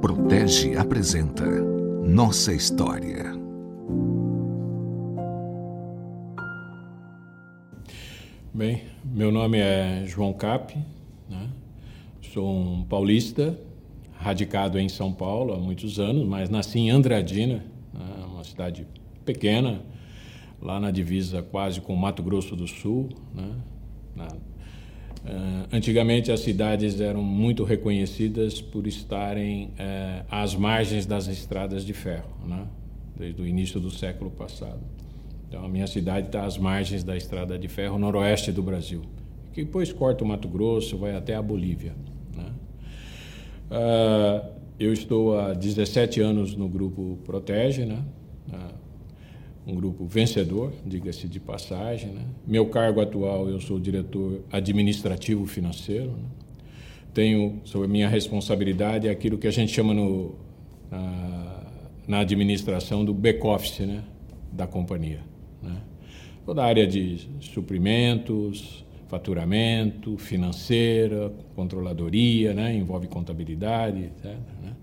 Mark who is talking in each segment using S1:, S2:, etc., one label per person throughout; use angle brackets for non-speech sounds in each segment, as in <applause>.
S1: Protege apresenta Nossa História.
S2: Bem, meu nome é João Cap, né? sou um paulista, radicado em São Paulo há muitos anos, mas nasci em Andradina, né? uma cidade pequena, lá na divisa quase com Mato Grosso do Sul. Né? Na, antigamente as cidades eram muito reconhecidas por estarem uh, às margens das estradas de ferro, né? desde o início do século passado. Então a minha cidade está às margens da estrada de ferro noroeste do Brasil, que depois corta o Mato Grosso, vai até a Bolívia. Né? Uh, eu estou há 17 anos no grupo Protege, né? Um grupo vencedor, diga-se de passagem. Né? Meu cargo atual, eu sou diretor administrativo financeiro. Né? Tenho, sobre minha responsabilidade, aquilo que a gente chama no, na, na administração do back-office né? da companhia. Né? Toda a área de suprimentos, faturamento, financeira, controladoria, né? envolve contabilidade, etc. Né?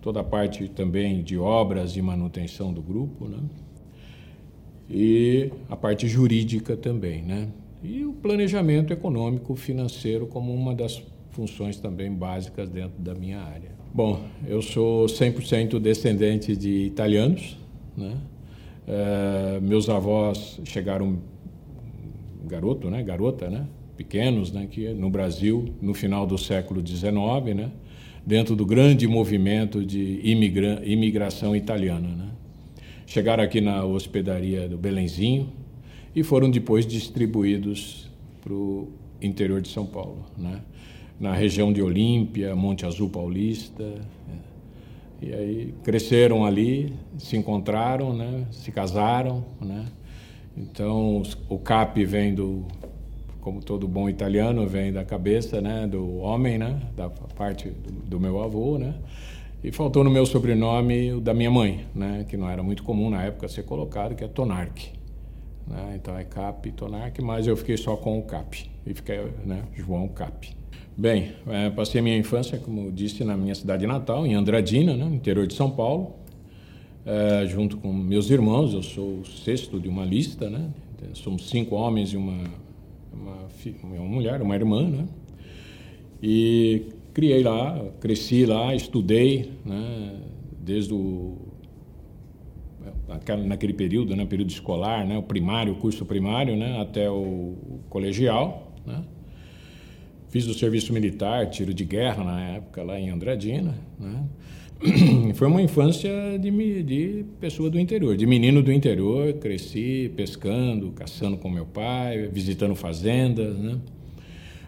S2: Toda a parte também de obras e manutenção do grupo. Né? E a parte jurídica também, né? E o planejamento econômico financeiro como uma das funções também básicas dentro da minha área. Bom, eu sou 100% descendente de italianos, né? É, meus avós chegaram garoto, né? Garota, né? Pequenos, né? Que no Brasil no final do século XIX, né? Dentro do grande movimento de imigra imigração italiana, né? Chegaram aqui na hospedaria do Belenzinho e foram depois distribuídos para o interior de São Paulo, né? na região de Olímpia, Monte Azul Paulista. É. E aí cresceram ali, se encontraram, né? se casaram. Né? Então o CAP vem do, como todo bom italiano, vem da cabeça né? do homem, né? da parte do, do meu avô. Né? E faltou no meu sobrenome o da minha mãe, né, que não era muito comum na época ser colocado, que é Tonarque. Né? Então é Cap Tonarque, mas eu fiquei só com o Cap. E fiquei, né, João Cap. Bem, é, passei minha infância, como disse, na minha cidade natal, em Andradina, né, interior de São Paulo, é, junto com meus irmãos. Eu sou o sexto de uma lista, né? Somos cinco homens e uma, uma, uma mulher, uma irmã, né? E criei lá, cresci lá, estudei, né, desde o naquele período, né, período escolar, né, o primário, o curso primário, né, até o colegial, né. Fiz o serviço militar, tiro de guerra na época lá em Andradina, né. <clears throat> Foi uma infância de, de pessoa do interior, de menino do interior, cresci pescando, caçando com meu pai, visitando fazendas, né.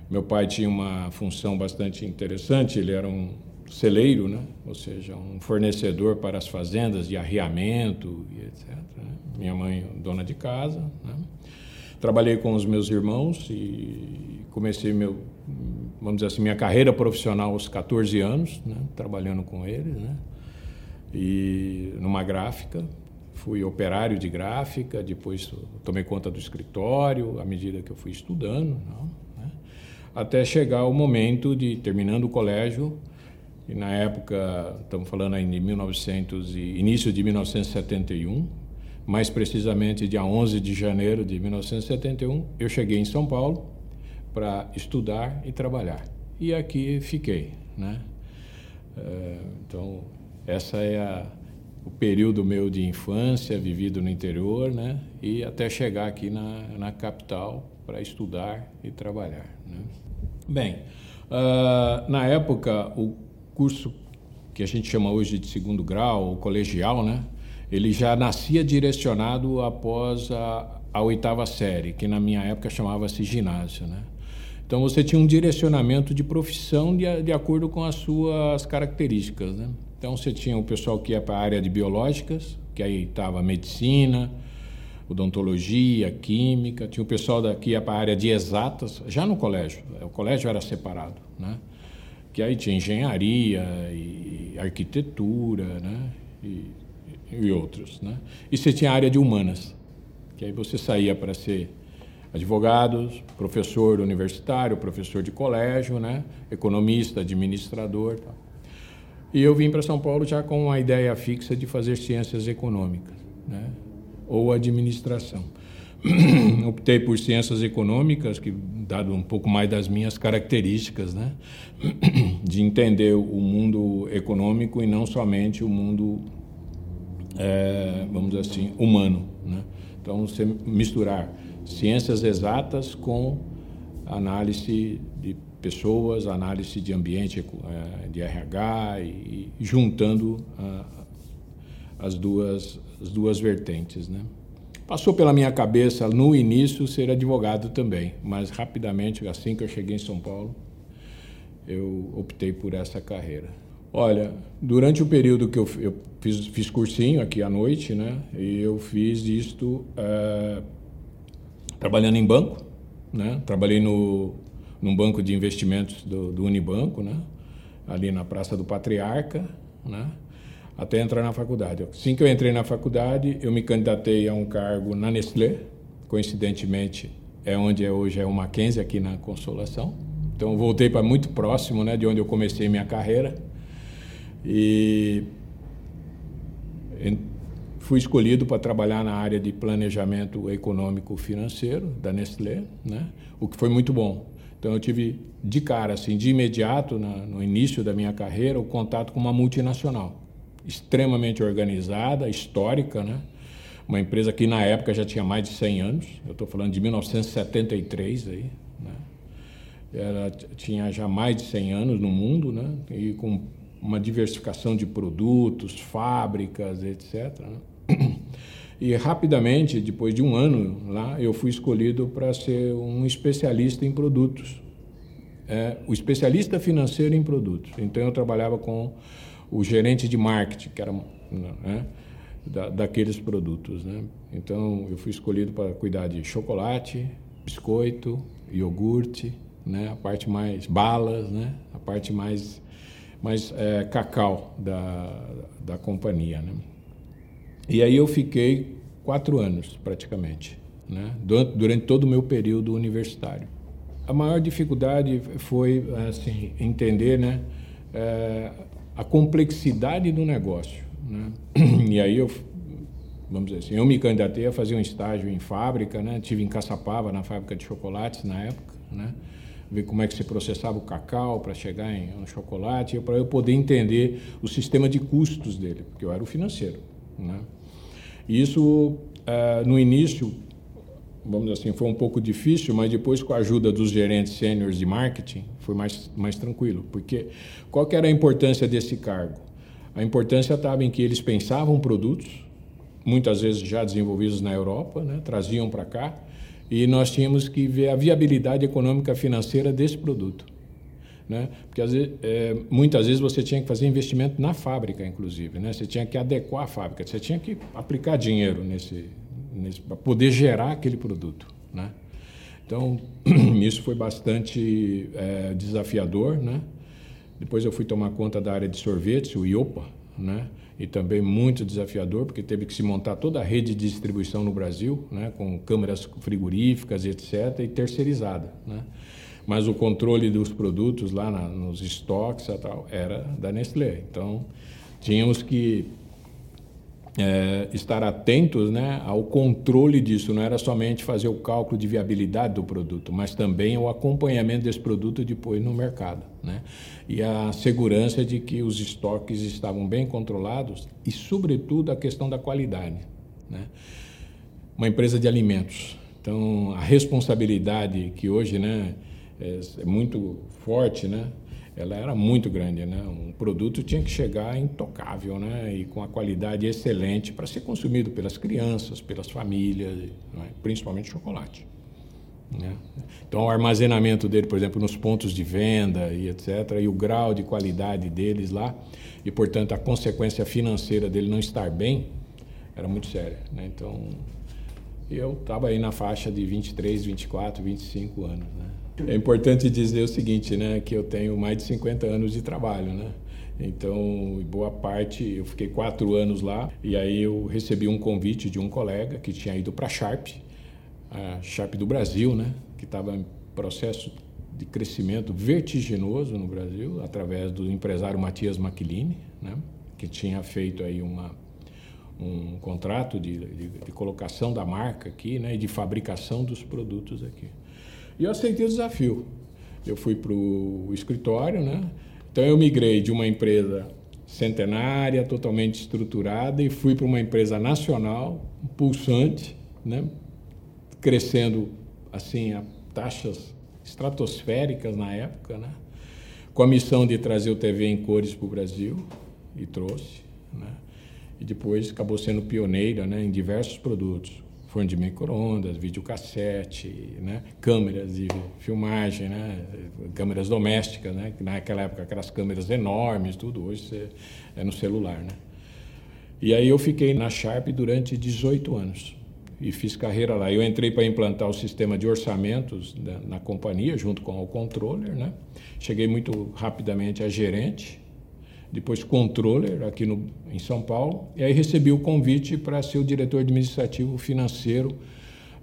S2: Meu pai tinha uma função bastante interessante, ele era um celeiro, né? ou seja, um fornecedor para as fazendas de arriamento e etc. Né? Minha mãe, dona de casa. Né? Trabalhei com os meus irmãos e comecei meu, vamos dizer assim, minha carreira profissional aos 14 anos, né? trabalhando com eles, né? e numa gráfica. Fui operário de gráfica, depois tomei conta do escritório à medida que eu fui estudando. Não? Até chegar o momento de, terminando o colégio, e na época, estamos falando aí de 1900 e, início de 1971, mais precisamente dia 11 de janeiro de 1971, eu cheguei em São Paulo para estudar e trabalhar. E aqui fiquei, né? É, então, essa é a, o período meu de infância, vivido no interior, né? E até chegar aqui na, na capital para estudar e trabalhar, né? Bem, uh, na época, o curso que a gente chama hoje de segundo grau, ou colegial, né? Ele já nascia direcionado após a, a oitava série, que na minha época chamava-se ginásio, né? Então você tinha um direcionamento de profissão de, de acordo com as suas características, né? Então você tinha o pessoal que ia para a área de biológicas, que aí estava medicina, odontologia, química, tinha o pessoal daqui para a área de exatas, já no colégio, o colégio era separado, né? Que aí tinha engenharia e arquitetura, né? E, e outros, né? E você tinha a área de humanas, que aí você saía para ser advogado, professor universitário, professor de colégio, né? Economista, administrador, tal. E eu vim para São Paulo já com uma ideia fixa de fazer ciências econômicas, né? Ou administração. <clears throat> Optei por ciências econômicas, que dado um pouco mais das minhas características, né? <clears throat> de entender o mundo econômico e não somente o mundo, é, vamos dizer assim, humano. Né? Então, misturar ciências exatas com análise de pessoas, análise de ambiente, é, de RH, e, juntando as, duas, as duas vertentes. Né? Passou pela minha cabeça no início ser advogado também, mas rapidamente, assim que eu cheguei em São Paulo, eu optei por essa carreira. Olha, durante o período que eu, eu fiz, fiz, cursinho aqui à noite, né, e eu fiz isto uh, trabalhando em banco, né, trabalhei no, num banco de investimentos do, do Unibanco, né, ali na Praça do Patriarca, né, até entrar na faculdade. Assim que eu entrei na faculdade, eu me candidatei a um cargo na Nestlé, coincidentemente é onde é hoje é o Mackenzie aqui na Consolação. Então voltei para muito próximo, né, de onde eu comecei minha carreira. E fui escolhido para trabalhar na área de planejamento econômico financeiro da Nestlé, né? O que foi muito bom. Então eu tive de cara assim, de imediato na, no início da minha carreira, o contato com uma multinacional extremamente organizada, histórica, né? Uma empresa que na época já tinha mais de 100 anos. Eu estou falando de 1973 aí, né? Ela tinha já mais de 100 anos no mundo, né? E com uma diversificação de produtos, fábricas, etc. Né? <clears throat> E rapidamente, depois de um ano lá, eu fui escolhido para ser um especialista em produtos. É, o especialista financeiro em produtos. Então eu trabalhava com o gerente de marketing, que era né, da, daqueles produtos. Né? Então, eu fui escolhido para cuidar de chocolate, biscoito, iogurte, né? a parte mais balas, né? a parte mais, mais é, cacau da, da companhia. Né? E aí eu fiquei quatro anos, praticamente, né? durante, durante todo o meu período universitário. A maior dificuldade foi assim entender, né, é, a complexidade do negócio. Né? <clears throat> E aí eu, vamos dizer assim, eu me candidatei a fazer um estágio em fábrica, né? Tive em Caçapava, na fábrica de chocolates na época, né? Ver como é que se processava o cacau para chegar em um chocolate, para eu poder entender o sistema de custos dele, porque eu era o financeiro, né? E isso, uh, no início, vamos dizer assim, foi um pouco difícil, mas depois com a ajuda dos gerentes sêniores de marketing foi mais, mais tranquilo. Porque qual era a importância desse cargo? A importância estava em que eles pensavam produtos, muitas vezes já desenvolvidos na Europa, né, traziam para cá, e nós tínhamos que ver a viabilidade econômica financeira desse produto. Né? Porque vezes, é, muitas vezes você tinha que fazer investimento na fábrica, inclusive. Né? Você tinha que adequar a fábrica, você tinha que aplicar dinheiro nesse, para poder gerar aquele produto, né? Então <clears throat> isso foi bastante é, desafiador, né? Depois eu fui tomar conta da área de sorvetes, o IOPA, né? E também muito desafiador, porque teve que se montar toda a rede de distribuição no Brasil, né? Com câmeras frigoríficas, etc., e terceirizada, né? Mas o controle dos produtos lá na, nos estoques tal era da Nestlé. Então tínhamos que é, estar atentos né, ao controle disso. Não era somente fazer o cálculo de viabilidade do produto, mas também o acompanhamento desse produto depois no mercado. Né? E a segurança de que os estoques estavam bem controlados e, sobretudo, a questão da qualidade. Né? Uma empresa de alimentos. Então, a responsabilidade que hoje né, é, é muito forte, né? Ela era muito grande, né? Um produto tinha que chegar intocável, né? E com a qualidade excelente para ser consumido pelas crianças, pelas famílias, né? principalmente chocolate. Né? Então, o armazenamento dele, por exemplo, nos pontos de venda e etc., e o grau de qualidade deles lá, e portanto a consequência financeira dele não estar bem, era muito séria. Né? Então, eu estava aí na faixa de 23, 24, 25 anos. Né? É importante dizer o seguinte, né, que eu tenho mais de 50 anos de trabalho, né? Então, boa parte, eu fiquei quatro anos lá e aí eu recebi um convite de um colega que tinha ido para a Sharp, a Sharp do Brasil, né, que estava em processo de crescimento vertiginoso no Brasil, através do empresário Matias Maquilini, né, que tinha feito aí uma, um contrato de, de, de, colocação da marca aqui né, e de fabricação dos produtos aqui. E eu aceitei o desafio. Eu fui para o escritório, né? então eu migrei de uma empresa centenária, totalmente estruturada, e fui para uma empresa nacional, pulsante, né? crescendo assim a taxas estratosféricas na época, né? com a missão de trazer o TV em cores para o Brasil, e trouxe. Né? E depois acabou sendo pioneira né, em diversos produtos. Forno de micro-ondas, videocassete, né? câmeras de filmagem, né? câmeras domésticas, né? naquela época aquelas câmeras enormes, tudo, hoje é no celular. Né? E aí eu fiquei na Sharp durante 18 anos e fiz carreira lá. Eu entrei para implantar o sistema de orçamentos na, na companhia, junto com o controller. Né? Cheguei muito rapidamente a gerente, depois controller aqui no, em São Paulo, e aí recebi o convite para ser o diretor administrativo financeiro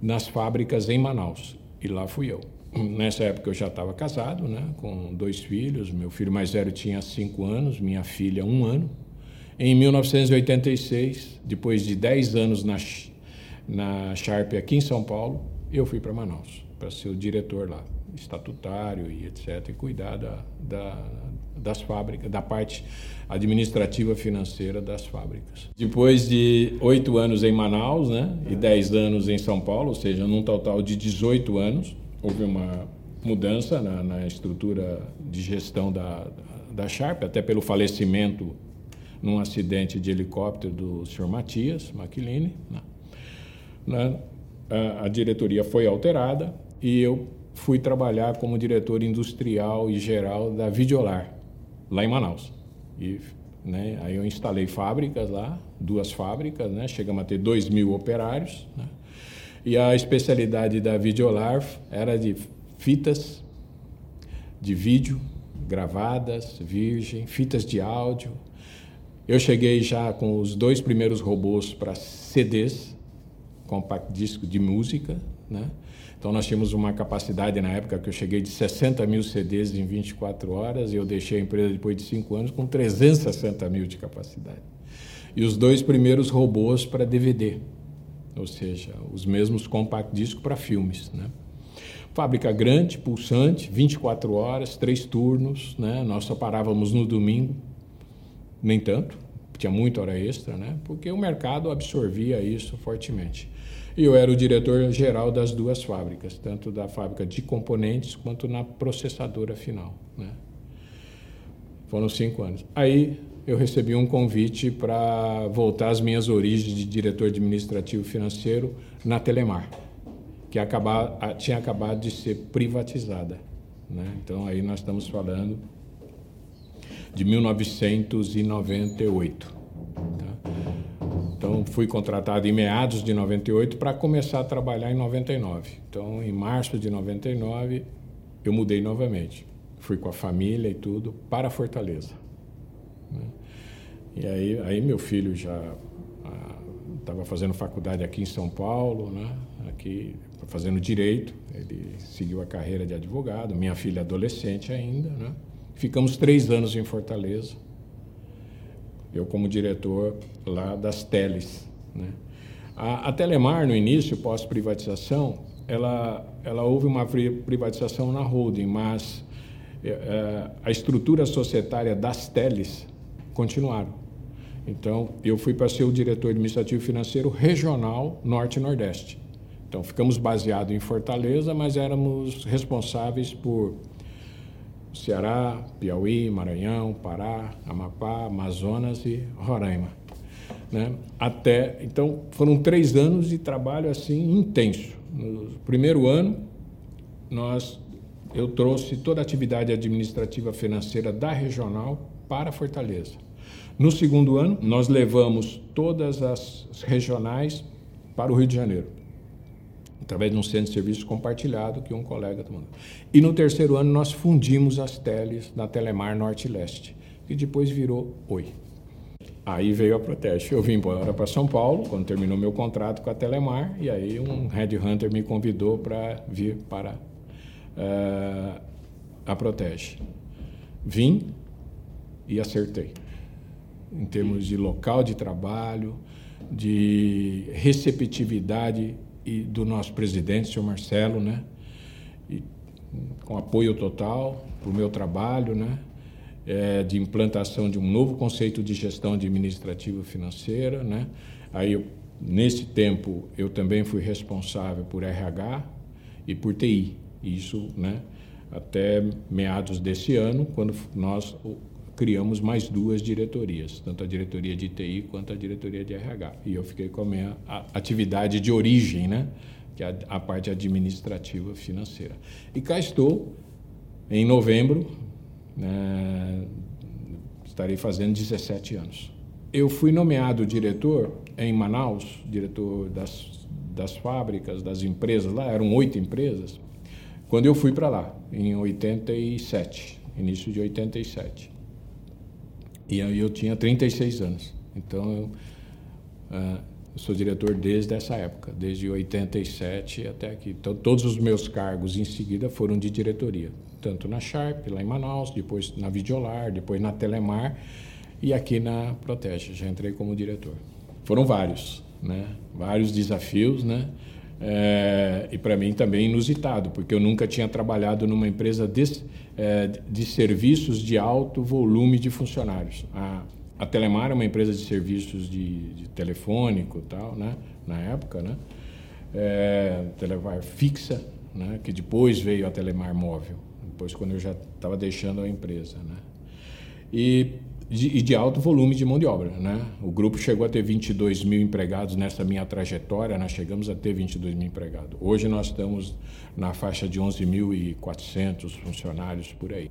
S2: nas fábricas em Manaus. E lá fui eu. Nessa época eu já estava casado, né, com dois filhos. Meu filho mais velho tinha cinco anos, minha filha um ano. Em 1986, depois de dez anos na na Sharp aqui em São Paulo, eu fui para Manaus para ser o diretor lá, estatutário e etc, e cuidar da, da, das fábricas, da parte administrativa financeira das fábricas. Depois de oito anos em Manaus, né, e dez anos em São Paulo, ou seja, num total de 18 anos, houve uma mudança na, na estrutura de gestão da, da Sharp, até pelo falecimento num acidente de helicóptero do Sr. Matias Maquilini. Né? né, a, a diretoria foi alterada e eu fui trabalhar como diretor industrial e geral da Videolar, lá em Manaus. E, né, aí eu instalei fábricas lá, duas fábricas, né, chegamos a ter dois mil operários. Né, e a especialidade da Videolar era de fitas de vídeo gravadas, virgem, fitas de áudio. Eu cheguei já com os dois primeiros robôs para CDs, compact disco de música, né? Então nós tínhamos uma capacidade na época que eu cheguei de 60 mil CDs em 24 horas e eu deixei a empresa depois de cinco anos com 360 mil de capacidade. E os dois primeiros robôs para DVD, ou seja, os mesmos compact disco para filmes, né? Fábrica grande, pulsante, 24 horas, três turnos, né? Nós só parávamos no domingo, nem tanto, tinha muita hora extra, né? Porque o mercado absorvia isso fortemente. E eu era o diretor geral das duas fábricas, tanto da fábrica de componentes quanto na processadora final. Né? Foram cinco anos. Aí eu recebi um convite para voltar às minhas origens de diretor administrativo financeiro na Telemar, que tinha acabado de ser privatizada. Né? Então aí nós estamos falando de 1998. Então, fui contratado em meados de 98 para começar a trabalhar em 99. Então, em março de 99, eu mudei novamente. Fui com a família e tudo para Fortaleza. Né? E aí, aí meu filho já estava ah, fazendo faculdade aqui em São Paulo, né? aqui fazendo direito. Ele seguiu a carreira de advogado. Minha filha adolescente ainda. Né? Ficamos três anos em Fortaleza eu como diretor lá das teles. Né? A, a Telemar, no início, pós-privatização, ela, ela houve uma privatização na holding, mas é, é, a estrutura societária das teles continuaram. Então, eu fui para ser o diretor administrativo financeiro regional Norte Nordeste. Então, ficamos baseados em Fortaleza, mas éramos responsáveis por Ceará, Piauí, Maranhão, Pará, Amapá, Amazonas e Roraima. Né? Até então foram três anos de trabalho assim intenso. No primeiro ano nós eu trouxe toda a atividade administrativa financeira da regional para Fortaleza. No segundo ano nós levamos todas as regionais para o Rio de Janeiro através de um centro de serviço compartilhado que um colega está mandando. E no terceiro ano nós fundimos as teles na Telemar Norte Leste, que depois virou Oi. Aí veio a Proteste. Eu vim embora para São Paulo, quando terminou meu contrato com a Telemar, e aí um headhunter me convidou para vir para uh, a Protege. Vim e acertei. Em termos de local de trabalho, de receptividade e do nosso presidente, senhor Marcelo, né? E, com apoio total para o meu trabalho, né? É, de implantação de um novo conceito de gestão administrativa financeira, né? Aí, eu, nesse tempo, eu também fui responsável por RH e por TI. Isso, né? Até meados desse ano, quando nós criamos mais duas diretorias, tanto a diretoria de TI quanto a diretoria de RH. E eu fiquei com a minha atividade de origem, né? que é a, parte administrativa financeira. E cá estou, em novembro, né, estarei fazendo 17 anos. Eu fui nomeado diretor em Manaus, diretor das, das fábricas, das empresas lá, eram oito empresas, quando eu fui para lá, em 87, início de 87. E aí eu tinha 36 anos. Então eu, uh, eu sou diretor desde essa época, desde 87 até aqui. Então todos os meus cargos em seguida foram de diretoria, tanto na Sharp, lá em Manaus, depois na Videolar, depois na Telemar e aqui na Protege. Já entrei como diretor. Foram vários, né? Vários desafios, né? É, e para mim também inusitado, porque eu nunca tinha trabalhado numa empresa de, é, de serviços de alto volume de funcionários. A, a Telemar é uma empresa de serviços de, de telefônico tal, né? na época, né? É, Telemar fixa, né? que depois veio a Telemar móvel, depois quando eu já estava deixando a empresa. Né? E e de alto volume de mão de obra. Né? O grupo chegou a ter 22 mil empregados nessa minha trajetória, nós chegamos a ter 22 mil empregados. Hoje nós estamos na faixa de 11.400 funcionários por aí.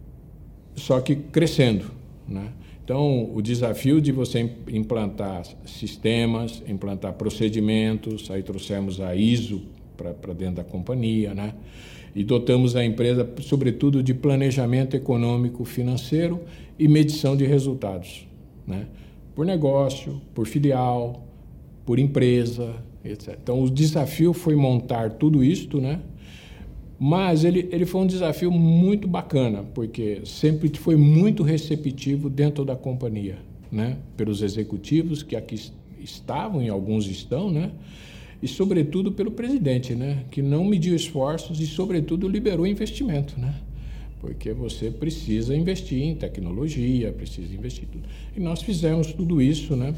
S2: Só que crescendo. Né? Então, o desafio de você implantar sistemas, implantar procedimentos, aí trouxemos a ISO para dentro da companhia, né? e dotamos a empresa, sobretudo, de planejamento econômico financeiro e medição de resultados, né? por negócio, por filial, por empresa, etc. Então, o desafio foi montar tudo isto, né? mas ele, ele foi um desafio muito bacana, porque sempre foi muito receptivo dentro da companhia, né? pelos executivos que aqui estavam e alguns estão, né? e, sobretudo, pelo presidente, né? que não mediu esforços e, sobretudo, liberou investimento. Né? Porque você precisa investir em tecnologia, precisa investir tudo. E nós fizemos tudo isso né?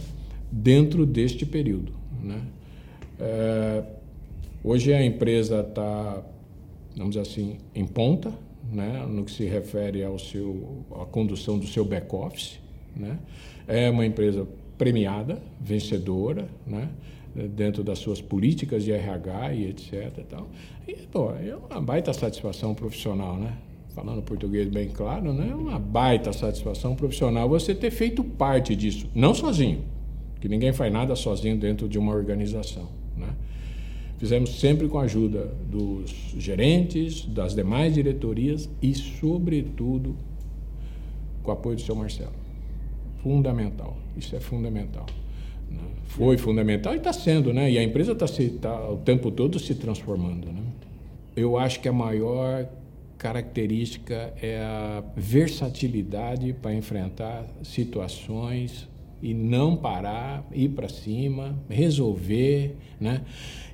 S2: dentro deste período. Né? É, hoje a empresa está, vamos dizer assim, em ponta, né? no que se refere ao seu, à condução do seu back-office. Né? É uma empresa premiada, vencedora, né? dentro das suas políticas de RH e etc. E, tal. e é uma baita satisfação profissional, né? Falando português bem claro, né? É uma baita satisfação profissional você ter feito parte disso, não sozinho, que ninguém faz nada sozinho dentro de uma organização, né? Fizemos sempre com a ajuda dos gerentes, das demais diretorias e, sobretudo, com o apoio do seu Marcelo. Fundamental. Isso é fundamental. Né? Foi fundamental e está sendo, né? E a empresa está tá, o tempo todo se transformando, né? Eu acho que a maior característica é a versatilidade para enfrentar situações e não parar, ir para cima, resolver, né?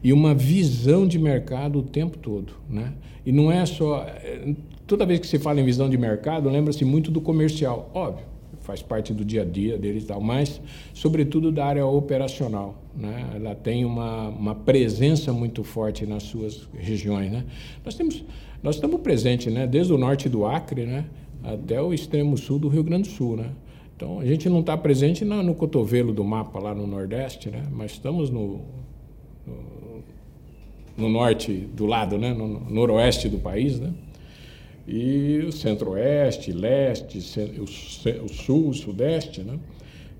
S2: E uma visão de mercado o tempo todo, né? E não é só é, toda vez que se fala em visão de mercado, lembra-se muito do comercial, óbvio faz parte do dia a dia deles e tal, mas sobretudo da área operacional. Né? Ela tem uma, uma presença muito forte nas suas regiões. Né? Nós, temos, nós estamos presentes né? desde o norte do Acre né? até o extremo sul do Rio Grande do Sul. Né? Então, a gente não está presente no, no, cotovelo do mapa lá no Nordeste, né? mas estamos no, no, no norte do lado, né? no, no noroeste do país. Né? e o centro-oeste, leste, o sul, o sudeste, né?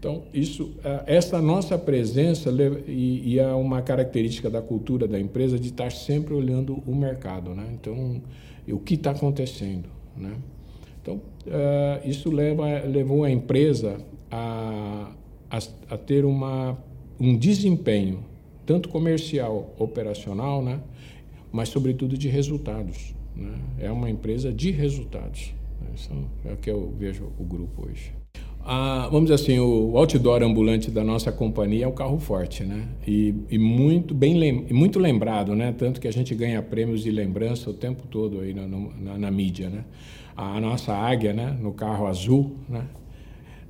S2: Então, isso, essa nossa presença e, é uma característica da cultura da empresa de estar sempre olhando o mercado, né? Então, o que está acontecendo, né? Então, isso leva, levou a empresa a, a, a ter uma, um desempenho tanto comercial, operacional, né? Mas, sobretudo, de resultados. Né? É uma empresa de resultados. Isso é o que eu vejo o grupo hoje. Ah, vamos dizer assim, o outdoor ambulante da nossa companhia é o carro forte, né? E, e muito bem lem muito lembrado, né? Tanto que a gente ganha prêmios de lembrança o tempo todo aí na, na, na mídia, né? A nossa águia, né? No carro azul, né?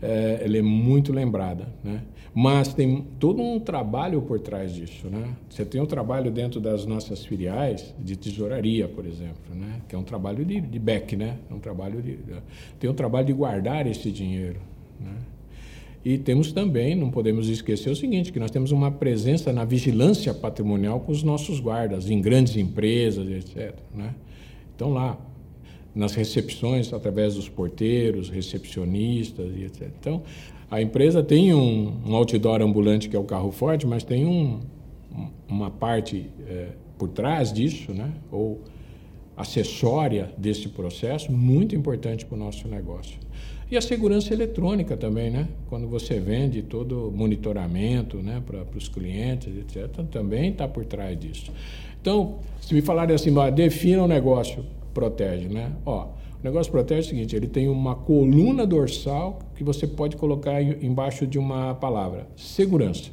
S2: É, ela é muito lembrada, né? Mas tem todo um trabalho por trás disso, né? Você tem um trabalho dentro das nossas filiais de tesouraria, por exemplo, né? Que é um trabalho de, de back, né? É um trabalho de, tem um trabalho de guardar esse dinheiro, né? E temos também, não podemos esquecer o seguinte, que nós temos uma presença na vigilância patrimonial com os nossos guardas, em grandes empresas, etc. Né? Então, lá, nas recepções, através dos porteiros, recepcionistas etc. Então, a empresa tem um, um outdoor ambulante, que é o carro forte, mas tem um, uma parte é, por trás disso, né? ou acessória desse processo, muito importante para o nosso negócio. E a segurança eletrônica também, né? Quando você vende todo o monitoramento né, para os clientes, etc., também está por trás disso. Então, se me falarem assim, defina o negócio, protege, né? Ó, o negócio protege é o seguinte, ele tem uma coluna dorsal que você pode colocar embaixo de uma palavra, segurança.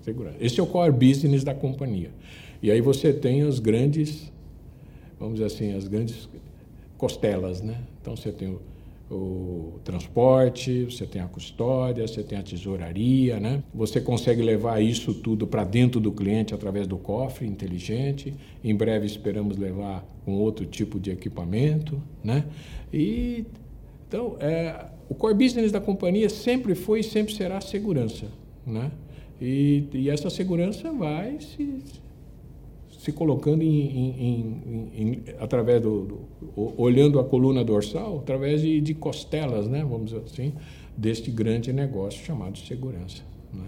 S2: Segurança. Esse é o core business da companhia. E aí você tem as grandes, vamos dizer assim, as grandes costelas, né? Então você tem o o transporte, você tem a custódia, você tem a tesouraria, né? Você consegue levar isso tudo para dentro do cliente através do cofre inteligente. Em breve esperamos levar um outro tipo de equipamento, né? E então, é, o core business da companhia sempre foi e sempre será a segurança, né? E, e essa segurança vai se se colocando em, em, em, através do, do, olhando a coluna dorsal através de, de, costelas, né, vamos dizer assim, deste grande negócio chamado segurança. Né?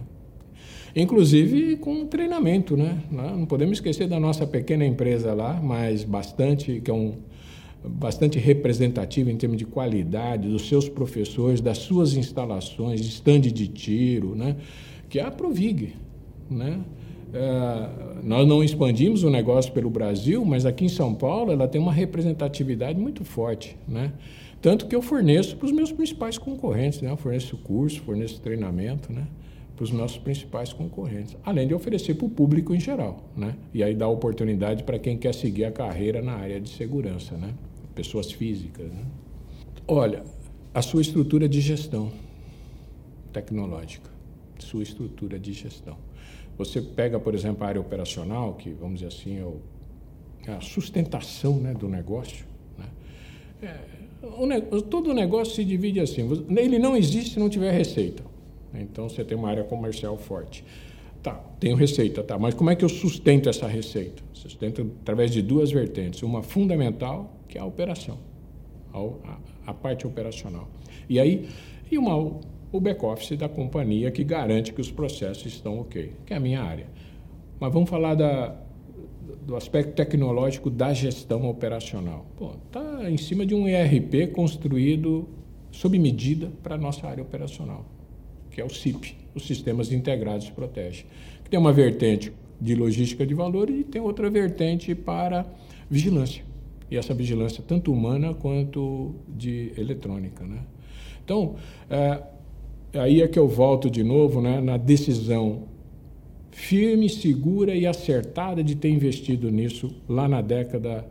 S2: Inclusive com treinamento, né? Não podemos esquecer da nossa pequena empresa lá, mas bastante que é um bastante representativa em termos de qualidade dos seus professores, das suas instalações, estande de tiro, né? Que é a Provig, né? É, nós não expandimos o negócio pelo Brasil, mas aqui em São Paulo ela tem uma representatividade muito forte, né? Tanto que eu forneço para os meus principais concorrentes, né? Eu forneço curso, forneço treinamento, né? Para os nossos principais concorrentes, além de oferecer para o público em geral, né? E aí dar oportunidade para quem quer seguir a carreira na área de segurança, né? Pessoas físicas, né? Olha, a sua estrutura de gestão tecnológica, sua estrutura de gestão. Você pega, por exemplo, a área operacional, que vamos dizer assim é, é a sustentação né, do negócio. Né? É, o todo o negócio se divide assim: ele não existe se não tiver receita. Então você tem uma área comercial forte. Tá, tenho receita, tá, mas como é que eu sustento essa receita? Sustento através de duas vertentes. Uma fundamental, que é a operação, a, a, a parte operacional. E aí, e uma o back-office da companhia que garante que os processos estão ok, que é a minha área. Mas vamos falar da, do aspecto tecnológico da gestão operacional. Está em cima de um ERP construído sob medida para a nossa área operacional, que é o CIP, os Sistemas Integrados de Protege, que tem uma vertente de logística de valores e tem outra vertente para vigilância. E essa vigilância tanto humana quanto de eletrônica. Né? Então, é, aí é que eu volto de novo né, na decisão firme, segura e acertada de ter investido nisso lá na década,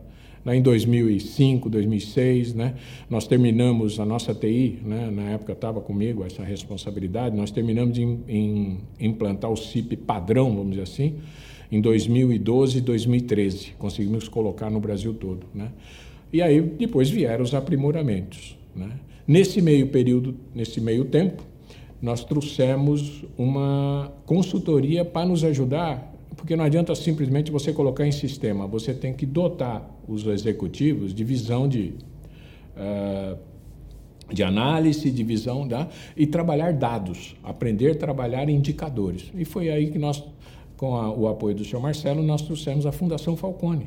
S2: em 2005, 2006, né? Nós terminamos a nossa TI, né? Na época estava comigo essa responsabilidade. Nós terminamos de em, implantar o CIP padrão, vamos dizer assim, em 2012 e 2013. Conseguimos colocar no Brasil todo, né? E aí depois vieram os aprimoramentos, né? Nesse meio período, nesse meio tempo, nós trouxemos uma consultoria para nos ajudar, porque não adianta simplesmente você colocar em sistema, você tem que dotar os executivos de visão de, uh, de análise, de visão da, e trabalhar dados, aprender a trabalhar indicadores. E foi aí que nós, com a, o apoio do senhor Marcelo, nós trouxemos a Fundação Falcone,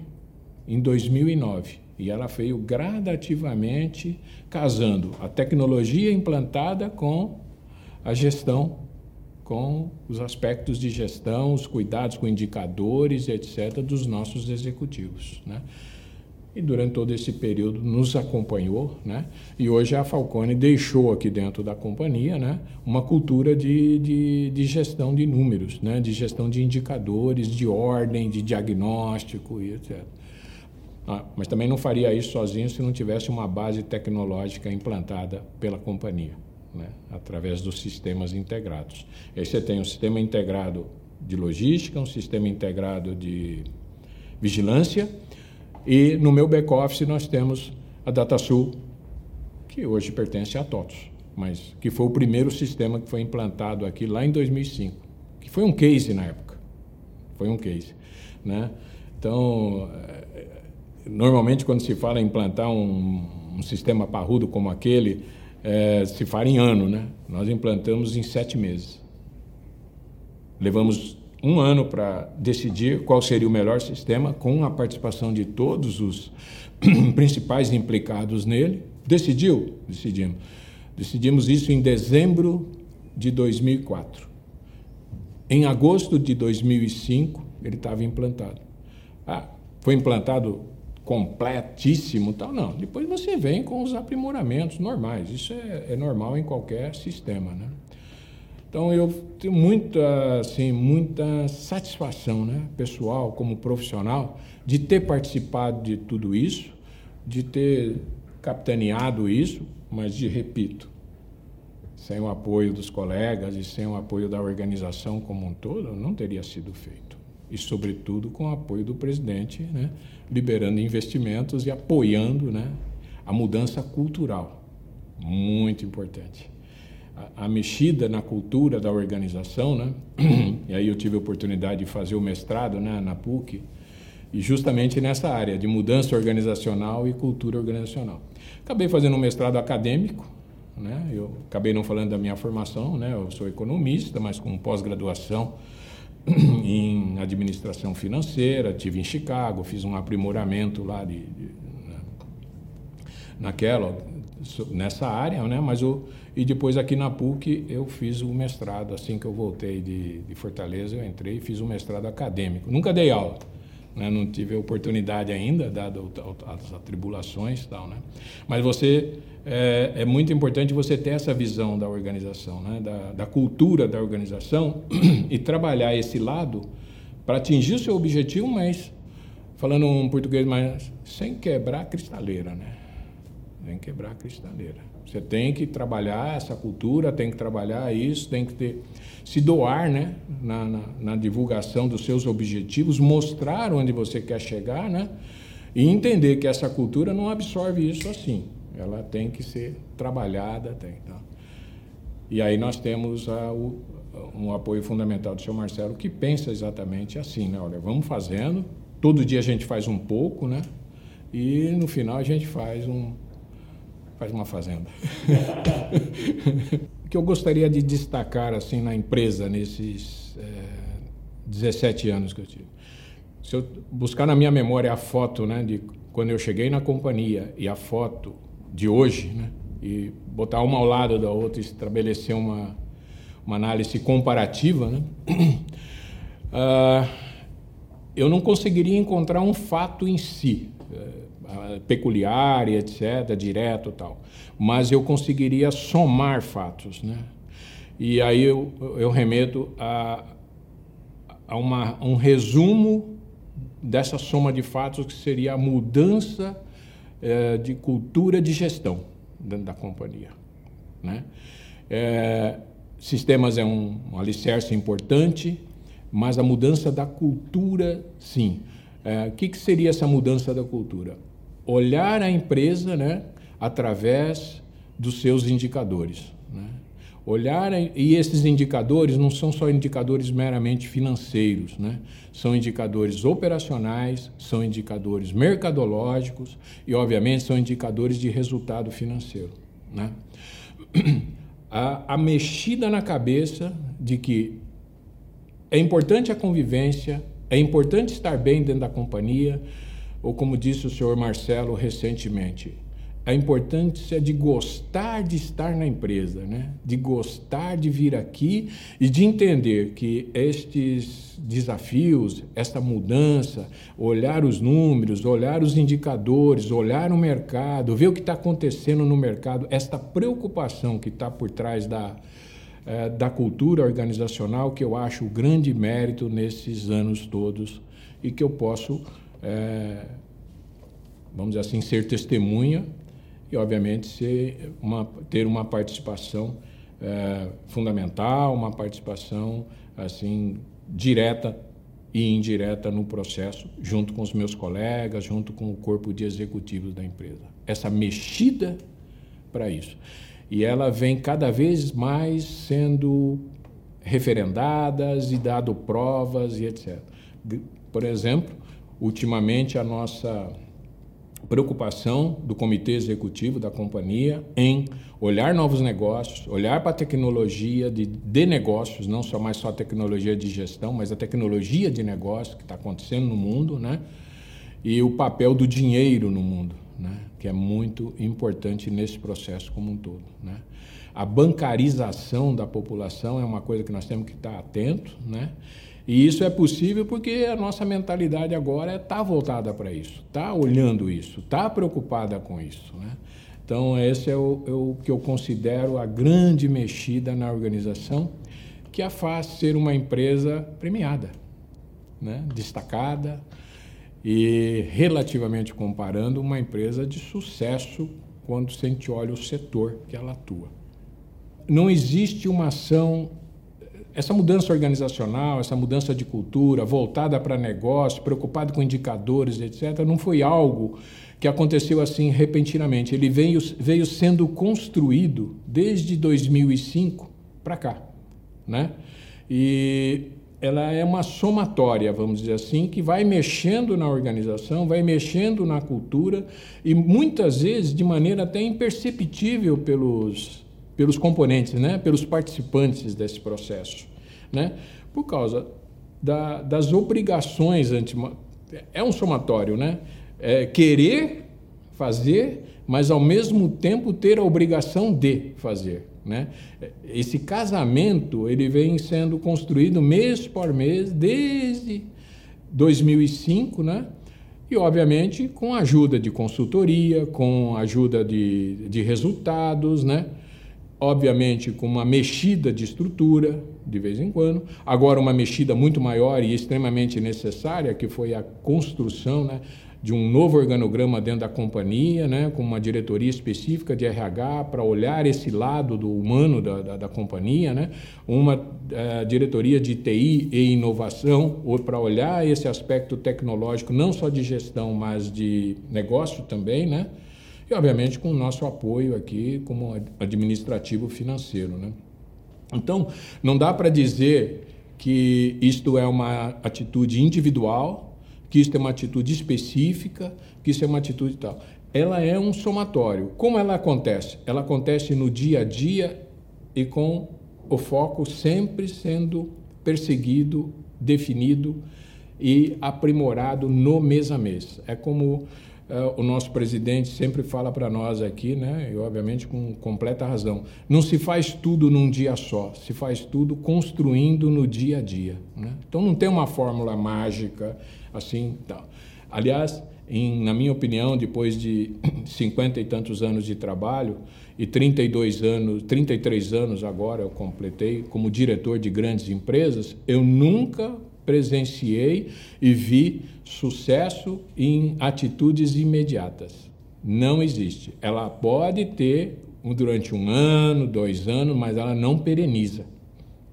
S2: em 2009. E ela veio gradativamente casando a tecnologia implantada com a gestão com os aspectos de gestão, os cuidados com indicadores, etc., dos nossos executivos. Né? e durante todo esse período nos acompanhou, né? E hoje a Falcone deixou aqui dentro da companhia, né? Uma cultura de, de, de gestão de números, né? De gestão de indicadores, de ordem, de diagnóstico e etc. Ah, mas também não faria isso sozinho se não tivesse uma base tecnológica implantada pela companhia, né? através dos sistemas integrados. Aí você tem um sistema integrado de logística, um sistema integrado de vigilância e no meu back-office nós temos a DataSul, que hoje pertence a TOTOS, mas que foi o primeiro sistema que foi implantado aqui lá em 2005, que foi um case na época. Foi um case. Né? Então, eh, normalmente quando se fala em implantar um, um sistema parrudo como aquele, é, se fala em ano, né? Nós implantamos em sete meses. Levamos um ano para decidir qual seria o melhor sistema, com a participação de todos os <clears throat> principais implicados nele. Decidiu? Decidimos. Decidimos isso em dezembro de 2004. Em agosto de 2005, ele estava implantado. Ah, foi implantado completíssimo, tal não. Depois você vem com os aprimoramentos normais. Isso é, é normal em qualquer sistema, né? Então eu tenho muita, assim, muita satisfação, né, pessoal, como profissional, de ter participado de tudo isso, de ter capitaneado isso, mas de repito, sem o apoio dos colegas e sem o apoio da organização como um todo, não teria sido feito. E, sobretudo, com o apoio do presidente, né, liberando investimentos e apoiando né, a mudança cultural. Muito importante a, mexida na cultura da organização, né? <clears throat> E aí eu tive a oportunidade de fazer o mestrado, né, na PUC, e justamente nessa área de mudança organizacional e cultura organizacional. Acabei fazendo um mestrado acadêmico, né? Eu acabei não falando da minha formação, né? Eu sou economista, mas com pós-graduação <clears throat> em administração financeira, tive em Chicago, fiz um aprimoramento lá de, de naquela nessa área, né? Mas o e depois aqui na PUC eu fiz o mestrado, assim que eu voltei de, de Fortaleza, eu entrei e fiz o mestrado acadêmico. Nunca dei aula, né? não tive a oportunidade ainda, dado as atribulações e tal, né? Mas você, é, é, muito importante você ter essa visão da organização, né? da, da cultura da organização <clears throat> e trabalhar esse lado para atingir o seu objetivo, mas falando um português mais sem quebrar a cristaleira, né? Sem quebrar a cristaleira. Você tem que trabalhar essa cultura, tem que trabalhar isso, tem que ter, se doar né, na, na, na divulgação dos seus objetivos, mostrar onde você quer chegar, né? E entender que essa cultura não absorve isso assim. Ela tem que ser trabalhada. Tem, tá? E aí nós temos a, o, um apoio fundamental do senhor Marcelo que pensa exatamente assim, né? Olha, vamos fazendo, todo dia a gente faz um pouco, né? E no final a gente faz um, faz uma fazenda. <laughs> o que eu gostaria de destacar assim na empresa nesses é, 17 anos que eu tive. Se eu buscar na minha memória a foto, né, de quando eu cheguei na companhia e a foto de hoje, né, e botar uma ao lado da outra e estabelecer uma uma análise comparativa, né, uh, <clears throat> eu não conseguiria encontrar um fato em si. Uh, peculiar e etc., direto tal. Mas eu conseguiria somar fatos, né? E aí eu, eu remeto a, a uma, um resumo dessa soma de fatos que seria a mudança é, de cultura de gestão dentro da companhia, né? É, sistemas é um, um alicerce importante, mas a mudança da cultura, sim. É, o que, que seria essa mudança da cultura? Olhar a empresa né, através dos seus indicadores. Né? Olhar, e esses indicadores não são só indicadores meramente financeiros, né? são indicadores operacionais, são indicadores mercadológicos e, obviamente, são indicadores de resultado financeiro. Né? A, a mexida na cabeça de que é importante a convivência, é importante estar bem dentro da companhia, ou como disse o senhor Marcelo recentemente, a importância de gostar de estar na empresa, né? de gostar de vir aqui e de entender que estes desafios, esta mudança, olhar os números, olhar os indicadores, olhar o mercado, ver o que está acontecendo no mercado, esta preocupação que está por trás da, eh, da cultura organizacional, que eu acho o grande mérito nesses anos todos e que eu posso, eh, vamos dizer assim, ser testemunha e, obviamente, ser uma, ter uma participação é, fundamental, uma participação assim direta e indireta no processo, junto com os meus colegas, junto com o corpo de executivos da empresa. Essa mexida para isso. E ela vem cada vez mais sendo referendadas e dado provas e etc. Por exemplo, ultimamente a nossa preocupação do comitê executivo da companhia em olhar novos negócios, olhar para a tecnologia de, de negócios, não só mais só a tecnologia de gestão, mas a tecnologia de negócio que está acontecendo no mundo, né? E o papel do dinheiro no mundo, né? Que é muito importante nesse processo como um todo, né? A bancarização da população é uma coisa que nós temos que estar atento, né? E isso é possível porque a nossa mentalidade agora está voltada para isso, está olhando isso, está preocupada com isso. Né? Então, esse é o, é o, que eu considero a grande mexida na organização que a faz ser uma empresa premiada, né? destacada e, relativamente comparando, uma empresa de sucesso quando gente olha o setor que ela atua. Não existe uma ação essa mudança organizacional, essa mudança de cultura, voltada para negócio, preocupado com indicadores, etc., não foi algo que aconteceu assim repentinamente. Ele veio, veio sendo construído desde 2005 para cá. Né? E ela é uma somatória, vamos dizer assim, que vai mexendo na organização, vai mexendo na cultura e muitas vezes de maneira até imperceptível pelos pelos componentes, né, pelos participantes desse processo, né, por causa da, das obrigações anti é um somatório, né, é querer fazer, mas ao mesmo tempo ter a obrigação de fazer, né. Esse casamento ele vem sendo construído mês por mês desde 2005, né, e, obviamente, com a ajuda de consultoria, com a ajuda de, de resultados, né? Obviamente com uma mexida de estrutura de vez em quando, agora uma mexida muito maior e extremamente necessária, que foi a construção né, de um novo organograma dentro da companhia, né, com uma diretoria específica de RH para olhar esse lado do humano da, da, da companhia, né, uma uh, diretoria de TI e inovação para olhar esse aspecto tecnológico, não só de gestão, mas de negócio também, né, e, obviamente, com o nosso apoio aqui como administrativo financeiro. Né? Então, não dá para dizer que isto é uma atitude individual, que isto é uma atitude específica, que isso é uma atitude tal. Ela é um somatório. Como ela acontece? Ela acontece no dia a dia e com o foco sempre sendo perseguido, definido e aprimorado no mês a mês. É como o nosso presidente sempre fala para nós aqui, né, e obviamente com completa razão, não se faz tudo num dia só, se faz tudo construindo no dia a dia. Né? Então não tem uma fórmula mágica assim. Tal. Aliás, em, na minha opinião, depois de <clears throat> 50 e tantos anos de trabalho e 32 anos, 33 anos agora eu completei como diretor de grandes empresas, eu nunca presenciei e vi sucesso em atitudes imediatas. Não existe. Ela pode ter durante um ano, dois anos, mas ela não pereniza.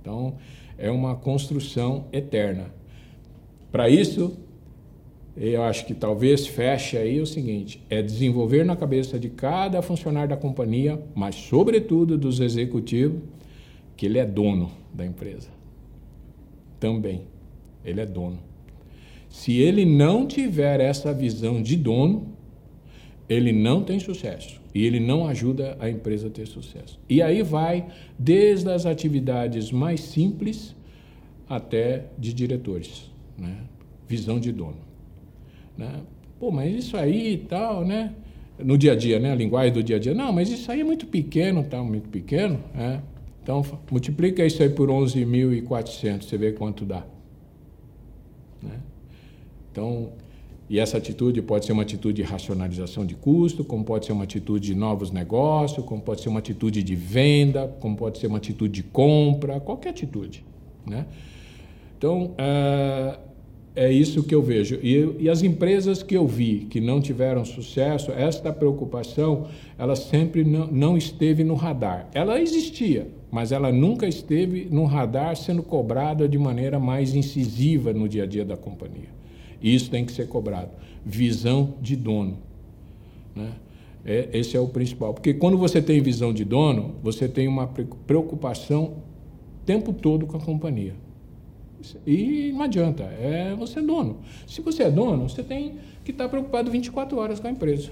S2: Então, é uma construção eterna. Para isso, eu acho que talvez feche aí o seguinte: é desenvolver na cabeça de cada funcionário da companhia, mas sobretudo dos executivos, que ele é dono da empresa. Também. Ele é dono. Se ele não tiver essa visão de dono, ele não tem sucesso e ele não ajuda a empresa a ter sucesso. E aí vai desde as atividades mais simples até de diretores, né? Visão de dono, né? Pô, mas isso aí e tal, né? no dia a dia, né? A linguagem do dia a dia. Não, mas isso aí é muito pequeno, tá? Muito pequeno, é. Então, multiplica isso aí por 11.400, você vê quanto dá. Então, e essa atitude pode ser uma atitude de racionalização de custo, como pode ser uma atitude de novos negócios, como pode ser uma atitude de venda, como pode ser uma atitude de compra, qualquer atitude. Né? Então, é, é isso que eu vejo. E, as empresas que eu vi que não tiveram sucesso, esta preocupação, ela sempre não esteve no radar. Ela existia, mas ela nunca esteve no radar sendo cobrada de maneira mais incisiva no dia a dia da companhia. Isso tem que ser cobrado. Visão de dono. Né? É, esse é o principal. Porque quando você tem visão de dono, você tem uma preocupação o tempo todo com a companhia. E não adianta, é você é dono. Se você é dono, você tem que estar preocupado 24 horas com a empresa.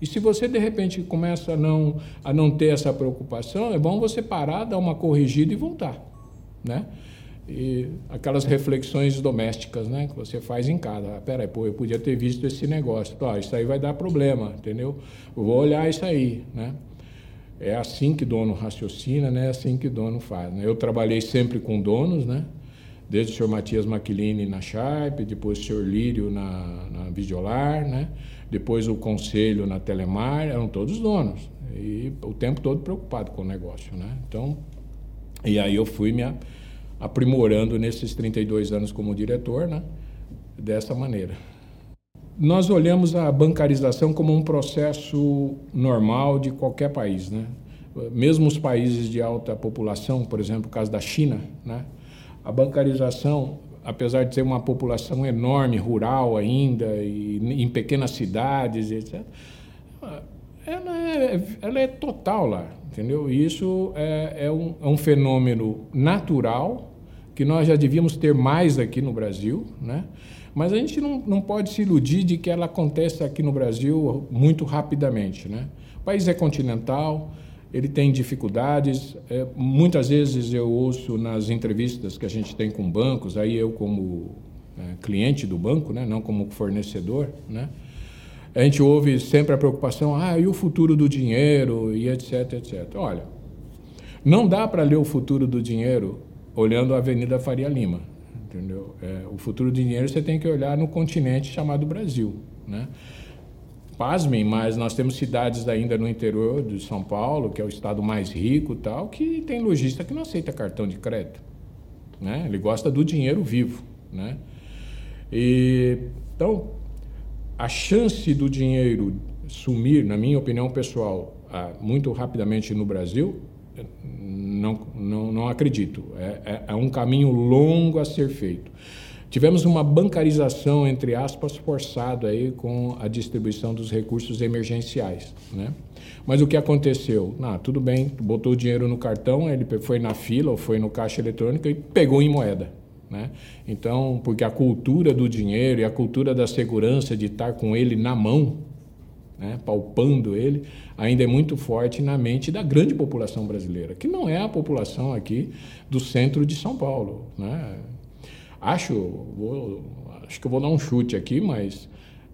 S2: E se você de repente começa a não, a não ter essa preocupação, é bom você parar, dar uma corrigida e voltar. Né? E aquelas reflexões domésticas, né, que você faz em casa. Ah, peraí, pô, eu podia ter visto esse negócio. Isso aí vai dar problema, entendeu? Eu vou olhar isso aí, né? É assim que dono raciocina, né? É assim que dono faz. Né? Eu trabalhei sempre com donos, né? Desde o senhor Matias Maquilini na Sharp, depois o senhor Lírio na, na Vigiolar, né? Depois o conselho na Telemar, eram todos donos. E o tempo todo preocupado com o negócio, né? Então, e aí eu fui me aprimorando nesses 32 anos como diretor, né? dessa maneira. Nós olhamos a bancarização como um processo normal de qualquer país, né? Mesmo os países de alta população, por exemplo, o caso da China, né? A bancarização, apesar de ter uma população enorme, rural ainda, e em pequenas cidades, etc., ela é, ela é total lá, entendeu? Isso é, é, um, é um fenômeno natural que nós já devíamos ter mais aqui no Brasil, né? mas a gente não, não pode se iludir de que ela acontece aqui no Brasil muito rapidamente. Né? O país é continental, ele tem dificuldades. É, muitas vezes eu ouço nas entrevistas que a gente tem com bancos, aí eu como é, cliente do banco, né? não como fornecedor, né? a gente ouve sempre a preocupação, ah, e o futuro do dinheiro, e etc, etc. Olha, não dá para ler o futuro do dinheiro olhando a Avenida Faria Lima, entendeu? É, o futuro do dinheiro você tem que olhar no continente chamado Brasil, né? Pasmem, mas nós temos cidades ainda no interior de São Paulo, que é o estado mais rico tal, que tem lojista que não aceita cartão de crédito, né? Ele gosta do dinheiro vivo, né? E, então, a chance do dinheiro sumir, na minha opinião pessoal, muito rapidamente no Brasil não, não, não acredito. É, é, é, um caminho longo a ser feito. Tivemos uma bancarização, entre aspas, forçada aí com a distribuição dos recursos emergenciais. Né? Mas o que aconteceu? Ah, tudo bem, botou o dinheiro no cartão, ele foi na fila ou foi no caixa eletrônico e pegou em moeda. Né? Então, porque a cultura do dinheiro e a cultura da segurança de estar com ele na mão, né, palpando ele, ainda é muito forte na mente da grande população brasileira, que não é a população aqui do centro de São Paulo. Né? Acho, vou, acho que eu vou dar um chute aqui, mas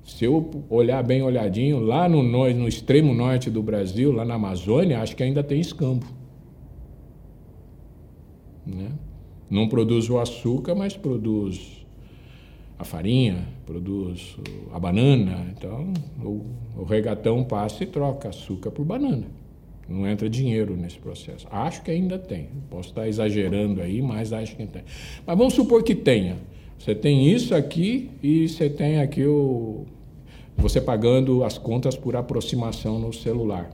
S2: se eu olhar bem olhadinho, lá no, no extremo norte do Brasil, lá na Amazônia, acho que ainda tem escambo. Né? Não produz o açúcar, mas produz a farinha, produz a banana. Então, o, o regatão passa e troca açúcar por banana. Não entra dinheiro nesse processo. Acho que ainda tem. Posso estar exagerando aí, mas acho que tem. Mas vamos supor que tenha. Você tem isso aqui e você tem aqui o. Você pagando as contas por aproximação no celular.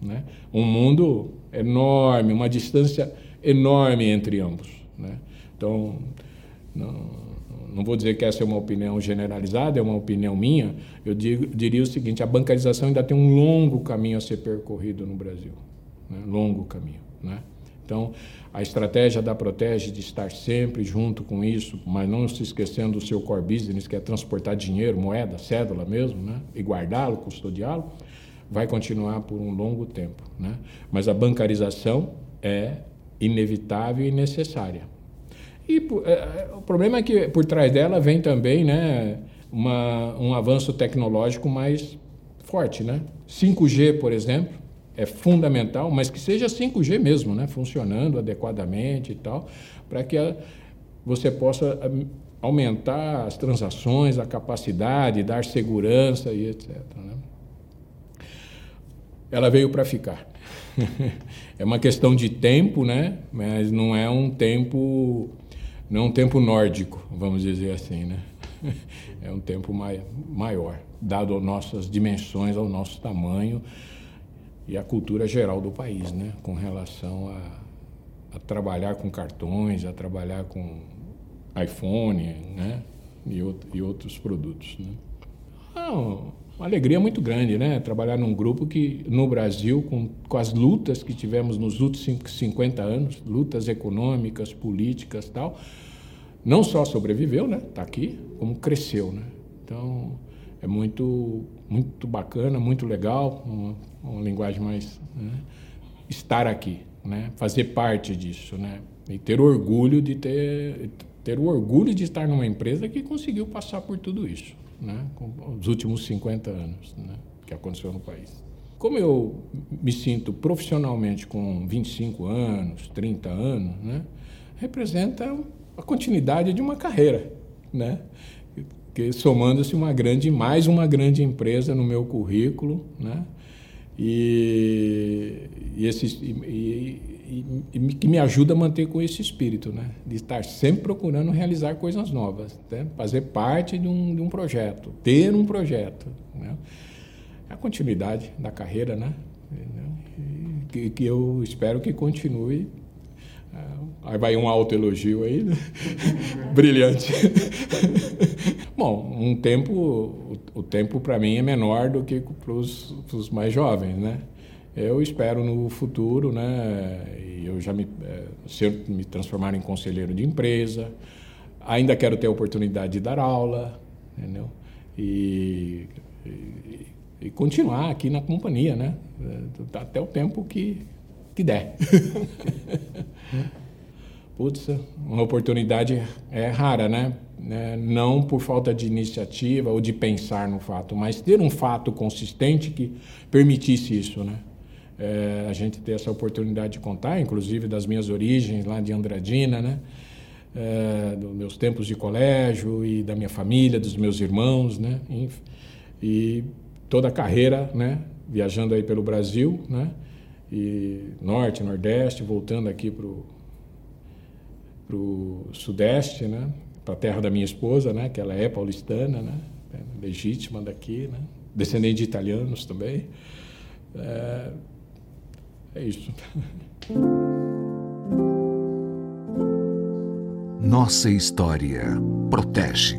S2: Né? Um mundo enorme, uma distância enorme entre ambos. Né? Então, não não vou dizer que essa é uma opinião generalizada, é uma opinião minha, eu digo, diria o seguinte: a bancarização ainda tem um longo caminho a ser percorrido no Brasil. Né? Longo caminho. Né? Então, a estratégia da Protege de estar sempre junto com isso, mas não se esquecendo do seu core business, que é transportar dinheiro, moeda, cédula mesmo, né? e guardá-lo, custodiá-lo, vai continuar por um longo tempo. Né? Mas a bancarização é inevitável e necessária. E é, é, o problema é que por trás dela vem também né, uma, um avanço tecnológico mais forte, né? 5G, por exemplo, é fundamental, mas que seja 5G mesmo, né? Funcionando adequadamente e tal, para que a, você possa aumentar as transações, a capacidade, dar segurança e etc. Né? Ela veio para ficar. <laughs> é uma questão de tempo, né? Mas não é um tempo, não é um tempo nórdico, vamos dizer assim, né? <laughs> É um tempo mai, maior, dado as nossas dimensões, ao nosso tamanho e a cultura geral do país, né? Com relação a, a trabalhar com cartões, a trabalhar com iPhone, né? E, outro, e outros produtos, né? Ah, uma alegria muito grande, né? Trabalhar num grupo que, no Brasil, com, com as lutas que tivemos nos últimos 50 anos, lutas econômicas, políticas tal, não só sobreviveu, né? Está aqui, como cresceu, né? Então, é muito, muito bacana, muito legal, uma, uma linguagem mais... Né? estar aqui, né? Fazer parte disso, né? E ter orgulho de ter ter o orgulho de estar numa empresa que conseguiu passar por tudo isso, né? Com os últimos 50 anos, né? Que aconteceu no país. Como eu me sinto profissionalmente com 25 anos, 30 anos, né? Representa a continuidade de uma carreira, né? Que somando-se uma grande, mais uma grande empresa no meu currículo, né? E, e, esse, e, e, e, que me ajuda a manter com esse espírito, né? De estar sempre procurando realizar coisas novas, né? fazer parte de um, de um projeto, ter um projeto, né? É a continuidade da carreira, né? Que, que eu espero que continue. Ah, aí vai um autoelogio aí, né? <laughs> brilhante. <laughs> Bom, um tempo, o, o tempo para mim é menor do que para os mais jovens, né? Eu espero no futuro, né, eu já me, é, ser, me transformar em conselheiro de empresa, ainda quero ter a oportunidade de dar aula, entendeu? E, e, e continuar aqui na companhia, né, até o tempo que, que der. <laughs> Putz, uma oportunidade é rara, né? É, não por falta de iniciativa ou de pensar no fato, mas ter um fato consistente que permitisse isso, né? É, a gente ter essa oportunidade de contar, inclusive das minhas origens lá de Andradina, né? É, dos meus tempos de colégio e da minha família, dos meus irmãos, né? E toda a carreira, né? Viajando aí pelo Brasil, né? E norte, nordeste, voltando aqui para o sudeste, né? Para a terra da minha esposa, né? Que ela é paulistana, né? É legítima daqui, né? Descendente de italianos também. É, é isso.
S1: Nossa história protege.